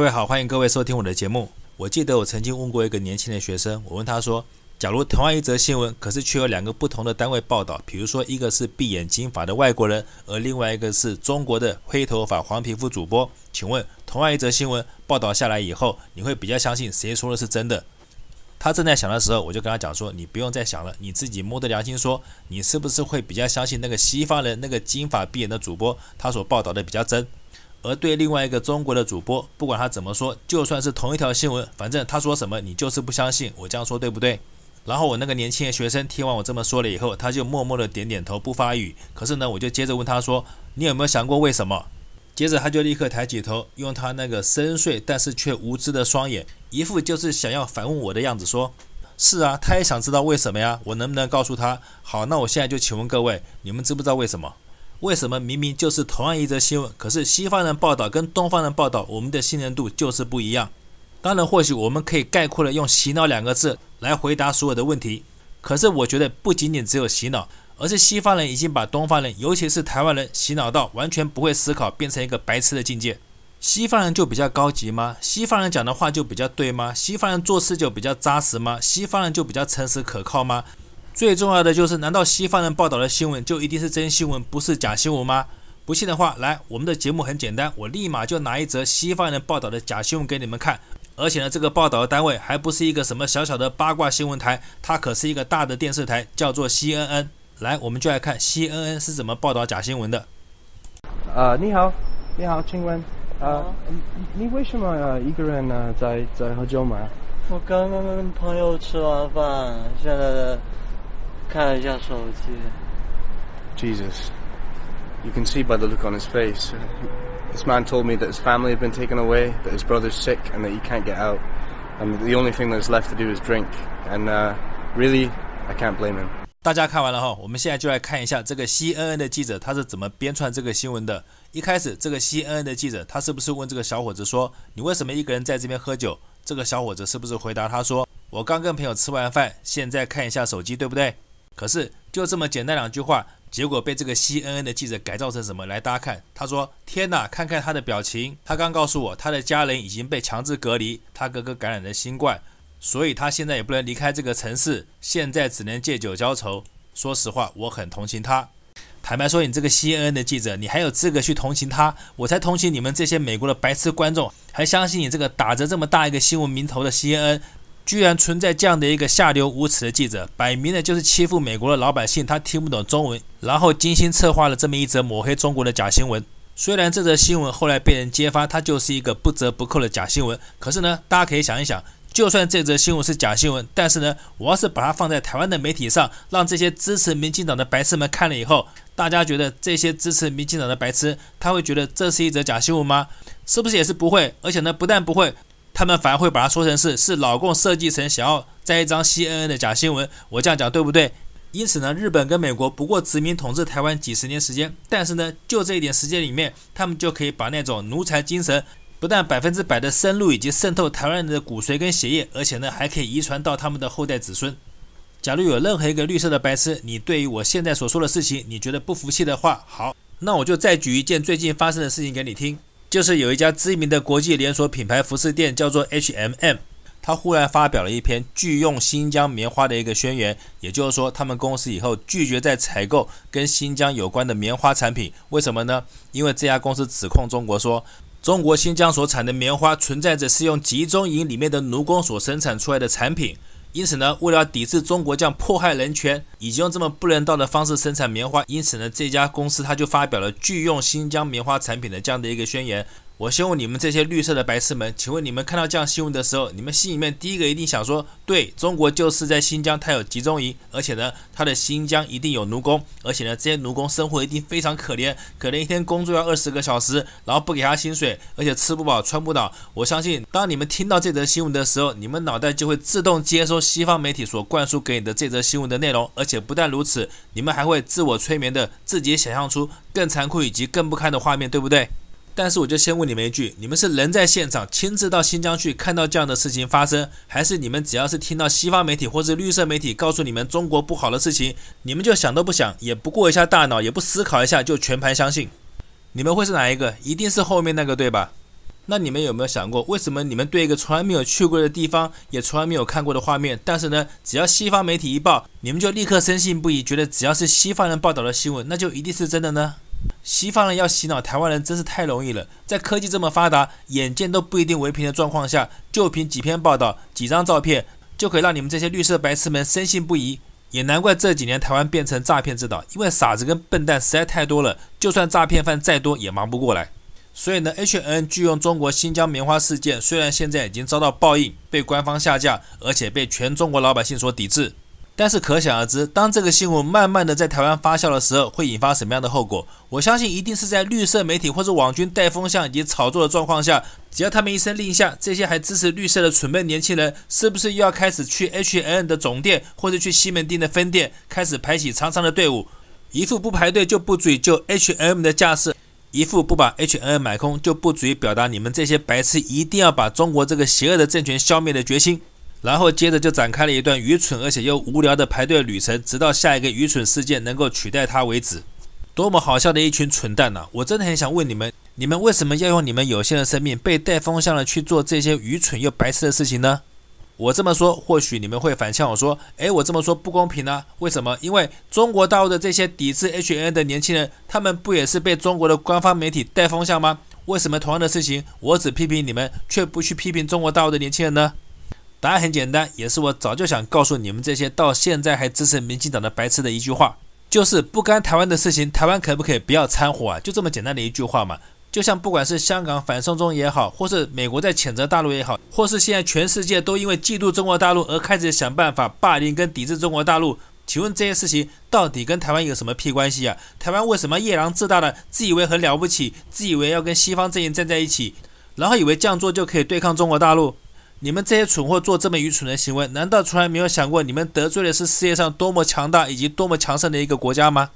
各位好，欢迎各位收听我的节目。我记得我曾经问过一个年轻的学生，我问他说：“假如同样一则新闻，可是却有两个不同的单位报道，比如说一个是闭眼金发的外国人，而另外一个是中国的黑头发黄皮肤主播，请问同样一则新闻报道下来以后，你会比较相信谁说的是真的？”他正在想的时候，我就跟他讲说：“你不用再想了，你自己摸着良心说，你是不是会比较相信那个西方人那个金发碧眼的主播，他所报道的比较真？”而对另外一个中国的主播，不管他怎么说，就算是同一条新闻，反正他说什么，你就是不相信。我这样说对不对？然后我那个年轻的学生听完我这么说了以后，他就默默的点点头，不发语。可是呢，我就接着问他说：“你有没有想过为什么？”接着他就立刻抬起头，用他那个深邃但是却无知的双眼，一副就是想要反问我的样子，说：“是啊，他也想知道为什么呀？我能不能告诉他？好，那我现在就请问各位，你们知不知道为什么？”为什么明明就是同样一则新闻，可是西方人报道跟东方人报道，我们的信任度就是不一样？当然，或许我们可以概括的用“洗脑”两个字来回答所有的问题。可是，我觉得不仅仅只有洗脑，而是西方人已经把东方人，尤其是台湾人洗脑到完全不会思考，变成一个白痴的境界。西方人就比较高级吗？西方人讲的话就比较对吗？西方人做事就比较扎实吗？西方人就比较诚实可靠吗？最重要的就是，难道西方人报道的新闻就一定是真新闻，不是假新闻吗？不信的话，来，我们的节目很简单，我立马就拿一则西方人报道的假新闻给你们看。而且呢，这个报道的单位还不是一个什么小小的八卦新闻台，它可是一个大的电视台，叫做 CNN。来，我们就来看 CNN 是怎么报道假新闻的。呃，你好，你好，请问，呃，你为什么呃一个人呢在在喝酒吗？我刚刚跟朋友吃完饭，现在。看一下手机。Jesus, you can see by the look on his face. This man told me that his family had been taken away, that his brother's sick, and that he can't get out. And the only thing that's left to do is drink. And uh, really, I can't blame him. 大家看完了哈，我们现在就来看一下这个 CNN 的记者他是怎么编撰这个新闻的。一开始，这个 CNN 的记者他是不是问这个小伙子说：“你为什么一个人在这边喝酒？”这个小伙子是不是回答他说：“我刚跟朋友吃完饭，现在看一下手机，对不对？”可是就这么简单两句话，结果被这个 CNN 的记者改造成什么？来，大家看，他说：“天哪，看看他的表情，他刚告诉我，他的家人已经被强制隔离，他哥哥感染了新冠，所以他现在也不能离开这个城市，现在只能借酒浇愁。说实话，我很同情他。坦白说，你这个 CNN 的记者，你还有资格去同情他？我才同情你们这些美国的白痴观众，还相信你这个打着这么大一个新闻名头的 CNN。”居然存在这样的一个下流无耻的记者，摆明了就是欺负美国的老百姓。他听不懂中文，然后精心策划了这么一则抹黑中国的假新闻。虽然这则新闻后来被人揭发，它就是一个不折不扣的假新闻。可是呢，大家可以想一想，就算这则新闻是假新闻，但是呢，我要是把它放在台湾的媒体上，让这些支持民进党的白痴们看了以后，大家觉得这些支持民进党的白痴，他会觉得这是一则假新闻吗？是不是也是不会？而且呢，不但不会。他们反而会把它说成是是老共设计成想要栽一张 CNN 的假新闻，我这样讲对不对？因此呢，日本跟美国不过殖民统治台湾几十年时间，但是呢，就这一点时间里面，他们就可以把那种奴才精神不但百分之百的深入以及渗透台湾人的骨髓跟血液，而且呢，还可以遗传到他们的后代子孙。假如有任何一个绿色的白痴，你对于我现在所说的事情，你觉得不服气的话，好，那我就再举一件最近发生的事情给你听。就是有一家知名的国际连锁品牌服饰店，叫做 H&M，他忽然发表了一篇拒用新疆棉花的一个宣言，也就是说，他们公司以后拒绝再采购跟新疆有关的棉花产品。为什么呢？因为这家公司指控中国说，中国新疆所产的棉花存在着是用集中营里面的奴工所生产出来的产品。因此呢，为了抵制中国这样迫害人权以及用这么不人道的方式生产棉花，因此呢，这家公司它就发表了拒用新疆棉花产品的这样的一个宣言。我先问你们这些绿色的白痴们，请问你们看到这样新闻的时候，你们心里面第一个一定想说，对，中国就是在新疆，它有集中营，而且呢，它的新疆一定有奴工，而且呢，这些奴工生活一定非常可怜，可能一天工作要二十个小时，然后不给他薪水，而且吃不饱穿不暖。我相信，当你们听到这则新闻的时候，你们脑袋就会自动接收西方媒体所灌输给你的这则新闻的内容，而且不但如此，你们还会自我催眠的自己想象出更残酷以及更不堪的画面，对不对？但是我就先问你们一句：你们是人在现场亲自到新疆去看到这样的事情发生，还是你们只要是听到西方媒体或是绿色媒体告诉你们中国不好的事情，你们就想都不想，也不过一下大脑，也不思考一下就全盘相信？你们会是哪一个？一定是后面那个对吧？那你们有没有想过，为什么你们对一个从来没有去过的地方，也从来没有看过的画面，但是呢，只要西方媒体一报，你们就立刻深信不疑，觉得只要是西方人报道的新闻，那就一定是真的呢？西方人要洗脑台湾人真是太容易了，在科技这么发达、眼见都不一定为凭的状况下，就凭几篇报道、几张照片，就可以让你们这些绿色白痴们深信不疑。也难怪这几年台湾变成诈骗之岛，因为傻子跟笨蛋实在太多了，就算诈骗犯再多，也忙不过来。所以呢，H N 拒用中国新疆棉花事件，虽然现在已经遭到报应，被官方下架，而且被全中国老百姓所抵制，但是可想而知，当这个新闻慢慢的在台湾发酵的时候，会引发什么样的后果？我相信一定是在绿色媒体或者网军带风向以及炒作的状况下，只要他们一声令下，这些还支持绿色的蠢笨年轻人，是不是又要开始去 H&M 的总店或者去西门町的分店，开始排起长长的队伍，一副不排队就不足以救 H&M 的架势？一副不把 H&M 买空就不足以表达你们这些白痴一定要把中国这个邪恶的政权消灭的决心，然后接着就展开了一段愚蠢而且又无聊的排队旅程，直到下一个愚蠢事件能够取代它为止。多么好笑的一群蠢蛋呐！我真的很想问你们，你们为什么要用你们有限的生命被带风向了去做这些愚蠢又白痴的事情呢？我这么说，或许你们会反呛我说：“诶，我这么说不公平啊？为什么？因为中国大陆的这些抵制 H N 的年轻人，他们不也是被中国的官方媒体带风向吗？为什么同样的事情，我只批评你们，却不去批评中国大陆的年轻人呢？答案很简单，也是我早就想告诉你们这些到现在还支持民进党的白痴的一句话，就是不干台湾的事情，台湾可不可以不要掺和啊？就这么简单的一句话嘛。”就像不管是香港反送中也好，或是美国在谴责大陆也好，或是现在全世界都因为嫉妒中国大陆而开始想办法霸凌跟抵制中国大陆，请问这些事情到底跟台湾有什么屁关系啊？台湾为什么夜郎自大的自以为很了不起，自以为要跟西方阵营站在一起，然后以为这样做就可以对抗中国大陆？你们这些蠢货做这么愚蠢的行为，难道从来没有想过你们得罪的是世界上多么强大以及多么强盛的一个国家吗？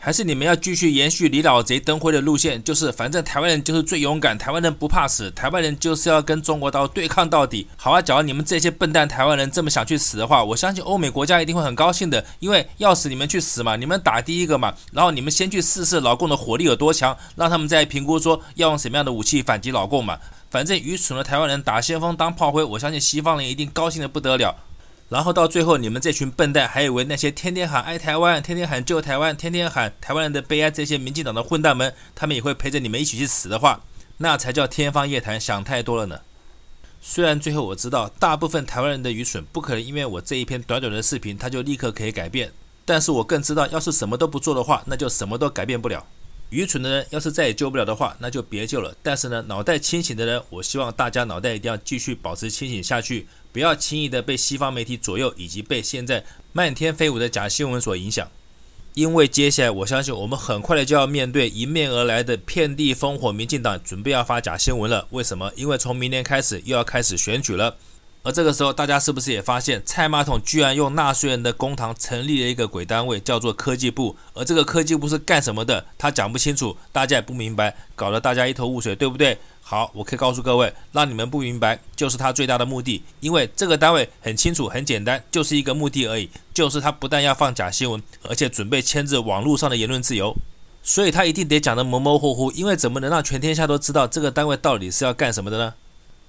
还是你们要继续延续李老贼灯辉的路线，就是反正台湾人就是最勇敢，台湾人不怕死，台湾人就是要跟中国刀对抗到底。好啊，假如你们这些笨蛋台湾人这么想去死的话，我相信欧美国家一定会很高兴的，因为要死你们去死嘛，你们打第一个嘛，然后你们先去试试老共的火力有多强，让他们再评估说要用什么样的武器反击老共嘛。反正愚蠢的台湾人打先锋当炮灰，我相信西方人一定高兴的不得了。然后到最后，你们这群笨蛋还以为那些天天喊爱台湾、天天喊救台湾、天天喊台湾人的悲哀这些民进党的混蛋们，他们也会陪着你们一起去死的话，那才叫天方夜谭，想太多了呢。虽然最后我知道，大部分台湾人的愚蠢不可能因为我这一篇短短的视频，他就立刻可以改变，但是我更知道，要是什么都不做的话，那就什么都改变不了。愚蠢的人要是再也救不了的话，那就别救了。但是呢，脑袋清醒的人，我希望大家脑袋一定要继续保持清醒下去。不要轻易的被西方媒体左右，以及被现在漫天飞舞的假新闻所影响，因为接下来我相信我们很快的就要面对迎面而来的遍地烽火，民进党准备要发假新闻了。为什么？因为从明年开始又要开始选举了。而这个时候，大家是不是也发现，蔡马桶居然用纳税人的公帑成立了一个鬼单位，叫做科技部？而这个科技部是干什么的？他讲不清楚，大家也不明白，搞得大家一头雾水，对不对？好，我可以告诉各位，让你们不明白，就是他最大的目的，因为这个单位很清楚、很简单，就是一个目的而已，就是他不但要放假新闻，而且准备牵制网络上的言论自由，所以他一定得讲得模模糊糊，因为怎么能让全天下都知道这个单位到底是要干什么的呢？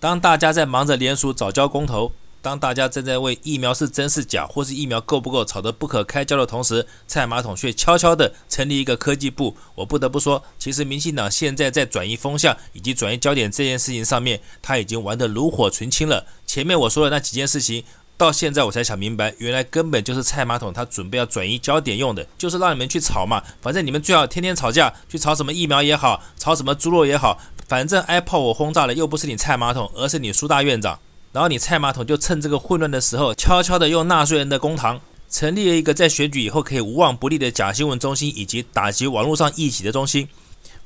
当大家在忙着联署早教公投，当大家正在为疫苗是真是假，或是疫苗够不够吵得不可开交的同时，蔡马桶却悄悄地成立一个科技部。我不得不说，其实民进党现在在转移风向以及转移焦点这件事情上面，他已经玩得炉火纯青了。前面我说的那几件事情，到现在我才想明白，原来根本就是蔡马桶他准备要转移焦点用的，就是让你们去吵嘛。反正你们最好天天吵架，去吵什么疫苗也好，吵什么猪肉也好。反正挨炮火轰炸的又不是你蔡马桶，而是你苏大院长。然后你蔡马桶就趁这个混乱的时候，悄悄地用纳税人的公堂，成立了一个在选举以后可以无往不利的假新闻中心，以及打击网络上异己的中心。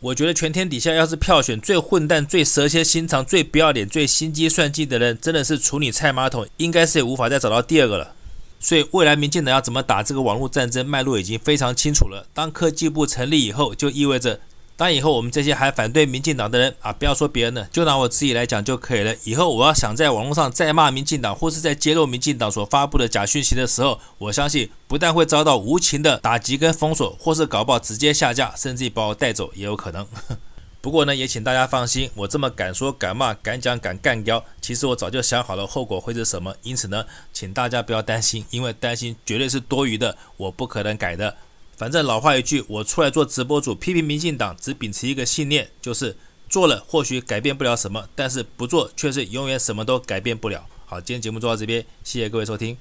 我觉得全天底下要是票选最混蛋、最蛇蝎心肠、最不要脸、最心机算计的人，真的是除你蔡马桶，应该是也无法再找到第二个了。所以未来民进党要怎么打这个网络战争，脉络已经非常清楚了。当科技部成立以后，就意味着。当以后我们这些还反对民进党的人啊，不要说别人了，就拿我自己来讲就可以了。以后我要想在网络上再骂民进党，或是在揭露民进党所发布的假讯息的时候，我相信不但会遭到无情的打击跟封锁，或是搞不好直接下架，甚至把我带走也有可能。不过呢，也请大家放心，我这么敢说敢骂敢讲敢干掉，其实我早就想好了后果会是什么。因此呢，请大家不要担心，因为担心绝对是多余的，我不可能改的。反正老话一句，我出来做直播主批评民进党，只秉持一个信念，就是做了或许改变不了什么，但是不做却是永远什么都改变不了。好，今天节目做到这边，谢谢各位收听。